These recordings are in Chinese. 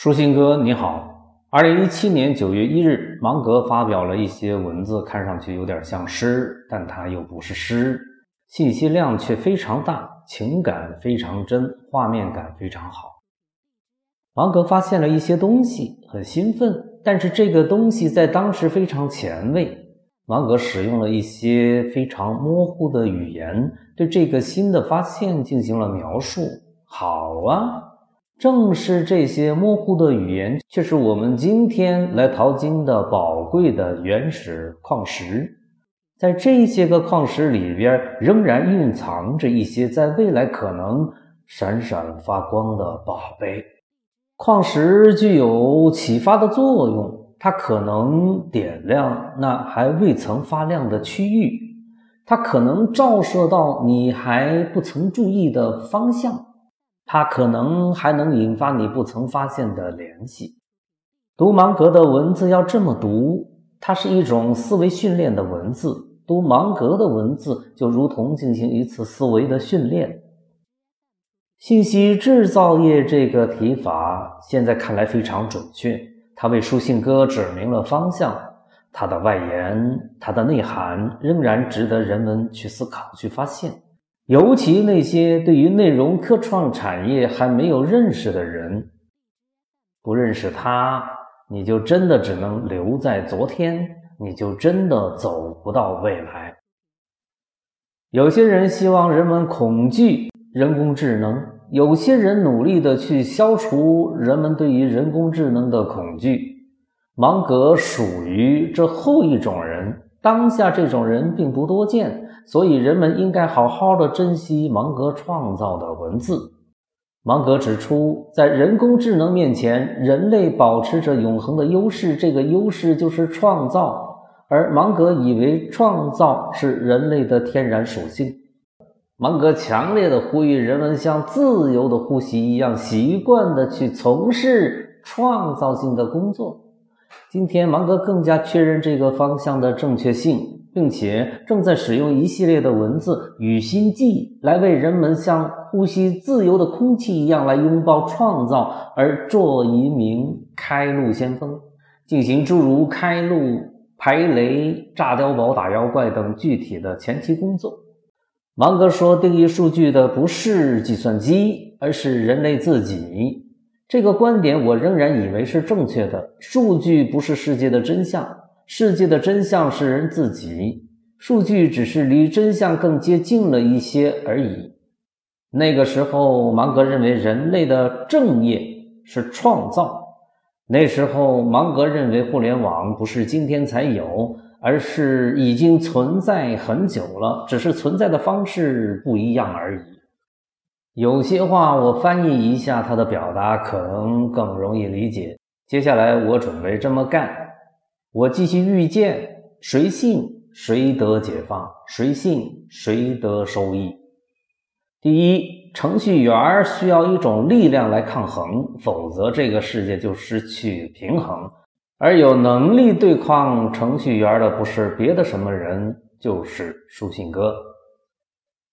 舒心哥你好，二零一七年九月一日，芒格发表了一些文字，看上去有点像诗，但它又不是诗，信息量却非常大，情感非常真，画面感非常好。芒格发现了一些东西，很兴奋，但是这个东西在当时非常前卫。芒格使用了一些非常模糊的语言，对这个新的发现进行了描述。好啊。正是这些模糊的语言，却是我们今天来淘金的宝贵的原始矿石。在这些个矿石里边，仍然蕴藏着一些在未来可能闪闪发光的宝贝。矿石具有启发的作用，它可能点亮那还未曾发亮的区域，它可能照射到你还不曾注意的方向。它可能还能引发你不曾发现的联系。读芒格的文字要这么读，它是一种思维训练的文字。读芒格的文字就如同进行一次思维的训练。信息制造业这个提法现在看来非常准确，它为书信哥指明了方向。它的外延，它的内涵仍然值得人们去思考、去发现。尤其那些对于内容科创产业还没有认识的人，不认识他，你就真的只能留在昨天，你就真的走不到未来。有些人希望人们恐惧人工智能，有些人努力的去消除人们对于人工智能的恐惧。芒格属于这后一种人，当下这种人并不多见。所以，人们应该好好的珍惜芒格创造的文字。芒格指出，在人工智能面前，人类保持着永恒的优势，这个优势就是创造。而芒格以为创造是人类的天然属性。芒格强烈的呼吁人们像自由的呼吸一样，习惯的去从事创造性的工作。今天，芒格更加确认这个方向的正确性。并且正在使用一系列的文字与心计，来为人们像呼吸自由的空气一样来拥抱创造，而做一名开路先锋，进行诸如开路、排雷、炸碉堡、打妖怪等具体的前期工作。芒格说：“定义数据的不是计算机，而是人类自己。”这个观点我仍然以为是正确的。数据不是世界的真相。世界的真相是人自己，数据只是离真相更接近了一些而已。那个时候，芒格认为人类的正业是创造。那时候，芒格认为互联网不是今天才有，而是已经存在很久了，只是存在的方式不一样而已。有些话我翻译一下他的表达，可能更容易理解。接下来，我准备这么干。我继续预见，谁信谁得解放，谁信谁得收益。第一，程序员需要一种力量来抗衡，否则这个世界就失去平衡。而有能力对抗程序员的，不是别的什么人，就是书信哥。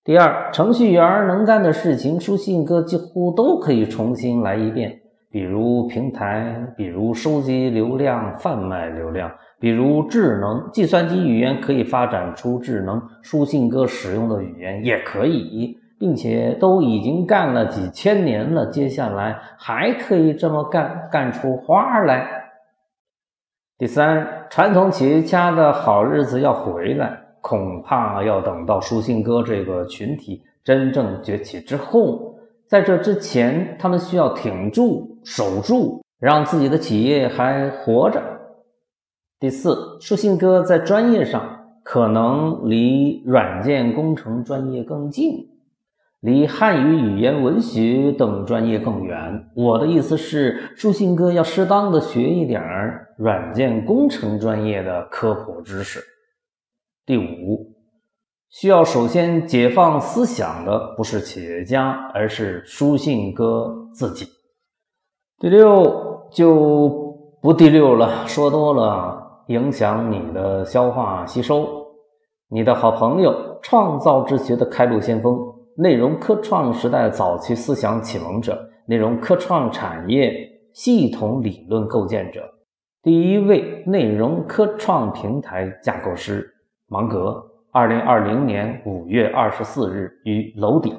第二，程序员能干的事情，书信哥几乎都可以重新来一遍。比如平台，比如收集流量、贩卖流量，比如智能计算机语言可以发展出智能书信哥使用的语言也可以，并且都已经干了几千年了，接下来还可以这么干，干出花来。第三，传统企业家的好日子要回来，恐怕要等到书信哥这个群体真正崛起之后。在这之前，他们需要挺住、守住，让自己的企业还活着。第四，书信哥在专业上可能离软件工程专业更近，离汉语语言文学等专业更远。我的意思是，书信哥要适当的学一点软件工程专业的科普知识。第五。需要首先解放思想的不是企业家，而是书信哥自己。第六就不第六了，说多了影响你的消化吸收。你的好朋友，创造之学的开路先锋，内容科创时代早期思想启蒙者，内容科创产业系统理论构建者，第一位内容科创平台架构师芒格。二零二零年五月二十四日于楼顶。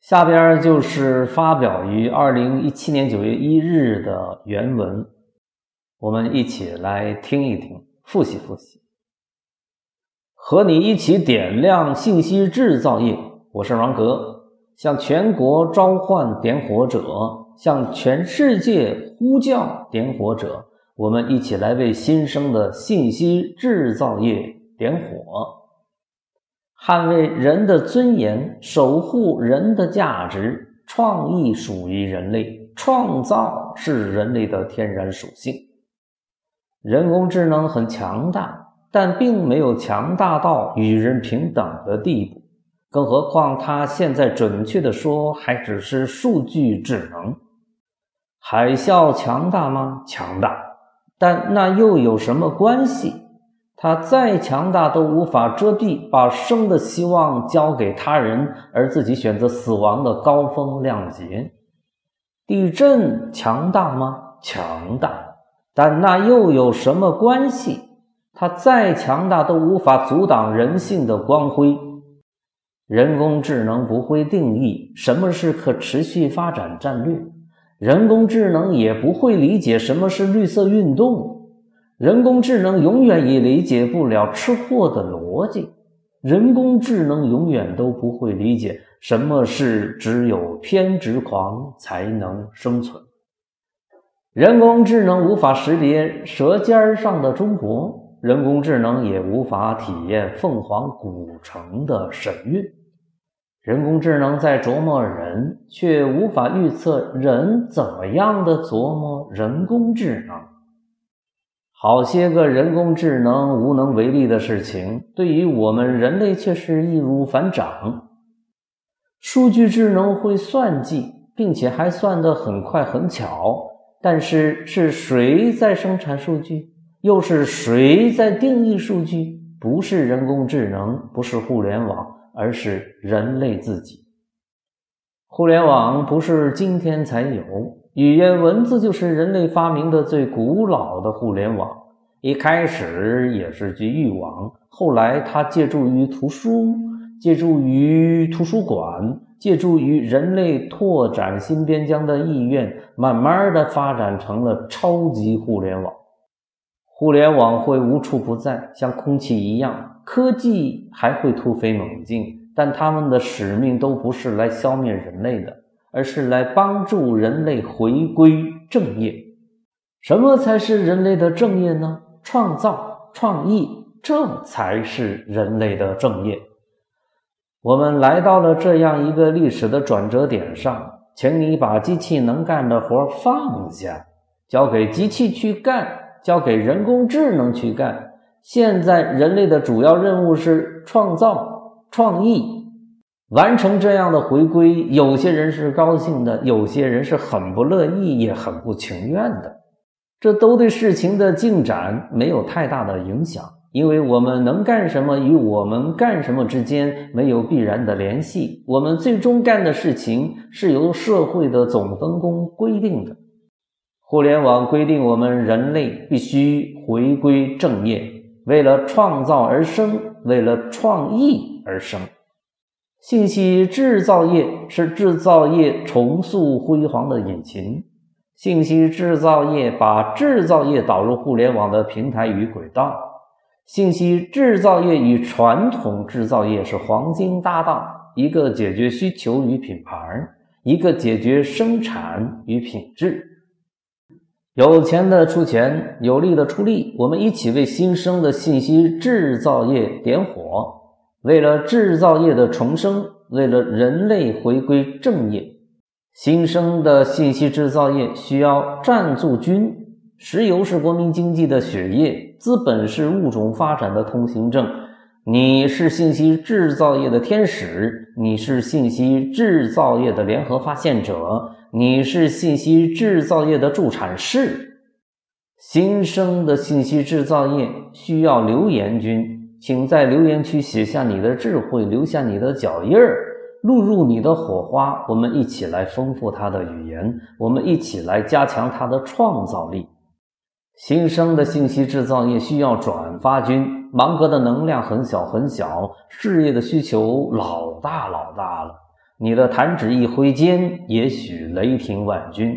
下边就是发表于二零一七年九月一日的原文，我们一起来听一听，复习复习。和你一起点亮信息制造业，我是王格，向全国召唤点火者，向全世界呼叫点火者。我们一起来为新生的信息制造业点火，捍卫人的尊严，守护人的价值。创意属于人类，创造是人类的天然属性。人工智能很强大，但并没有强大到与人平等的地步，更何况它现在准确的说，还只是数据智能。海啸强大吗？强大。但那又有什么关系？它再强大都无法遮蔽把生的希望交给他人，而自己选择死亡的高风亮节。地震强大吗？强大。但那又有什么关系？它再强大都无法阻挡人性的光辉。人工智能不会定义什么是可持续发展战略。人工智能也不会理解什么是绿色运动，人工智能永远也理解不了吃货的逻辑，人工智能永远都不会理解什么是只有偏执狂才能生存。人工智能无法识别舌尖上的中国，人工智能也无法体验凤凰古城的神韵。人工智能在琢磨人，却无法预测人怎么样的琢磨人工智能。好些个人工智能无能为力的事情，对于我们人类却是易如反掌。数据智能会算计，并且还算得很快很巧，但是是谁在生产数据？又是谁在定义数据？不是人工智能，不是互联网。而是人类自己。互联网不是今天才有，语言文字就是人类发明的最古老的互联网。一开始也是局域网，后来它借助于图书，借助于图书馆，借助于人类拓展新边疆的意愿，慢慢的发展成了超级互联网。互联网会无处不在，像空气一样。科技还会突飞猛进，但他们的使命都不是来消灭人类的，而是来帮助人类回归正业。什么才是人类的正业呢？创造、创意，这才是人类的正业。我们来到了这样一个历史的转折点上，请你把机器能干的活放下，交给机器去干，交给人工智能去干。现在人类的主要任务是创造、创意，完成这样的回归。有些人是高兴的，有些人是很不乐意，也很不情愿的。这都对事情的进展没有太大的影响，因为我们能干什么与我们干什么之间没有必然的联系。我们最终干的事情是由社会的总分工规定的。互联网规定我们人类必须回归正业。为了创造而生，为了创意而生。信息制造业是制造业重塑辉煌的引擎。信息制造业把制造业导入互联网的平台与轨道。信息制造业与传统制造业是黄金搭档，一个解决需求与品牌，一个解决生产与品质。有钱的出钱，有力的出力，我们一起为新生的信息制造业点火。为了制造业的重生，为了人类回归正业，新生的信息制造业需要站住军。石油是国民经济的血液，资本是物种发展的通行证。你是信息制造业的天使，你是信息制造业的联合发现者。你是信息制造业的助产士，新生的信息制造业需要留言君，请在留言区写下你的智慧，留下你的脚印儿。录入你的火花，我们一起来丰富它的语言，我们一起来加强它的创造力。新生的信息制造业需要转发军，芒格的能量很小很小，事业的需求老大老大了。你的弹指一挥间，也许雷霆万钧。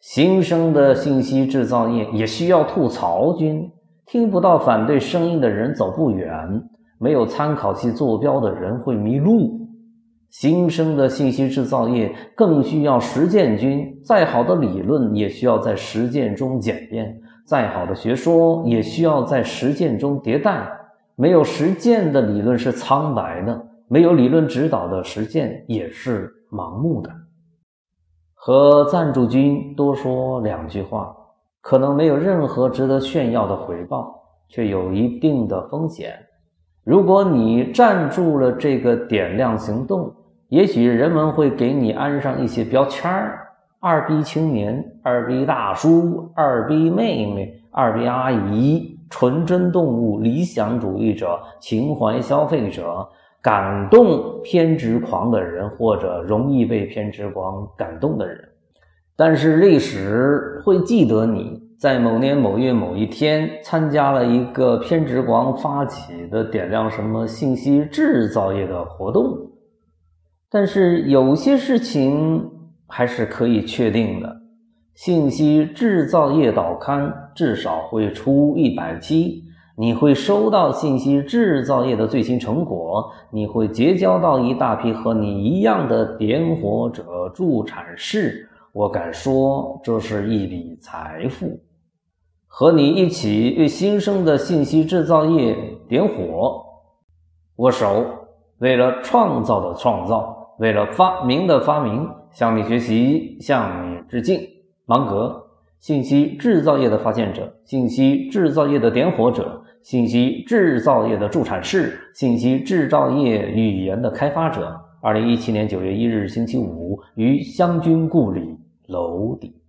新生的信息制造业也需要吐槽军，听不到反对声音的人走不远，没有参考系坐标的人会迷路。新生的信息制造业更需要实践军，再好的理论也需要在实践中检验，再好的学说也需要在实践中迭代。没有实践的理论是苍白的。没有理论指导的实践也是盲目的。和赞助军多说两句话，可能没有任何值得炫耀的回报，却有一定的风险。如果你站住了这个点亮行动，也许人们会给你安上一些标签儿：二逼青年、二逼大叔、二逼妹妹、二逼阿姨、纯真动物、理想主义者、情怀消费者。感动偏执狂的人，或者容易被偏执狂感动的人，但是历史会记得你在某年某月某一天参加了一个偏执狂发起的点亮什么信息制造业的活动。但是有些事情还是可以确定的：信息制造业导刊至少会出一百期。你会收到信息制造业的最新成果，你会结交到一大批和你一样的点火者、助产士。我敢说，这是一笔财富。和你一起为新生的信息制造业点火，握手，为了创造的创造，为了发明的发明，向你学习，向你致敬，芒格。信息制造业的发现者，信息制造业的点火者。信息制造业的助产士，信息制造业语言的开发者。二零一七年九月一日星期五，于湘军故里楼底。